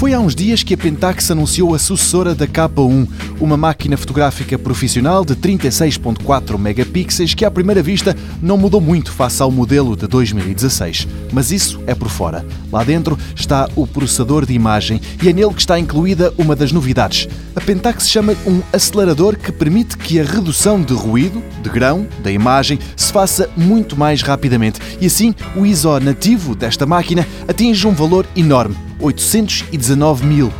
Foi há uns dias que a Pentax anunciou a sucessora da K1, uma máquina fotográfica profissional de 36.4 megapixels que à primeira vista não mudou muito face ao modelo de 2016. Mas isso é por fora. Lá dentro está o processador de imagem e é nele que está incluída uma das novidades. A Pentax chama um acelerador que permite que a redução de ruído, de grão, da imagem se faça muito mais rapidamente e assim o ISO nativo desta máquina atinge um valor enorme 819 mil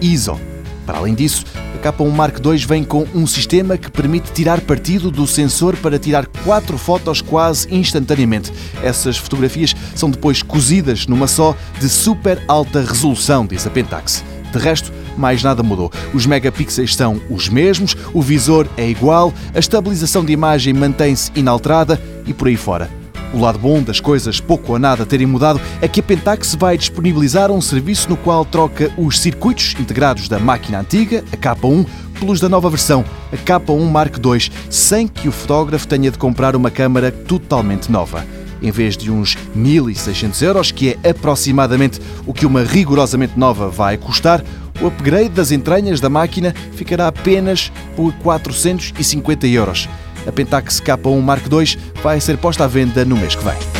ISO. Para além disso, a K1 Mark II vem com um sistema que permite tirar partido do sensor para tirar quatro fotos quase instantaneamente. Essas fotografias são depois cozidas numa só de super alta resolução, diz a Pentax. De resto, mais nada mudou. Os megapixels são os mesmos, o visor é igual, a estabilização de imagem mantém-se inalterada e por aí fora. O lado bom das coisas pouco ou nada terem mudado é que a Pentax vai disponibilizar um serviço no qual troca os circuitos integrados da máquina antiga, a K1, pelos da nova versão, a K1 Mark II, sem que o fotógrafo tenha de comprar uma câmara totalmente nova. Em vez de uns 1.600 euros, que é aproximadamente o que uma rigorosamente nova vai custar, o upgrade das entranhas da máquina ficará apenas por 450 euros. A Pentax K1 Mark II vai ser posta à venda no mês que vem.